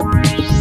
Thank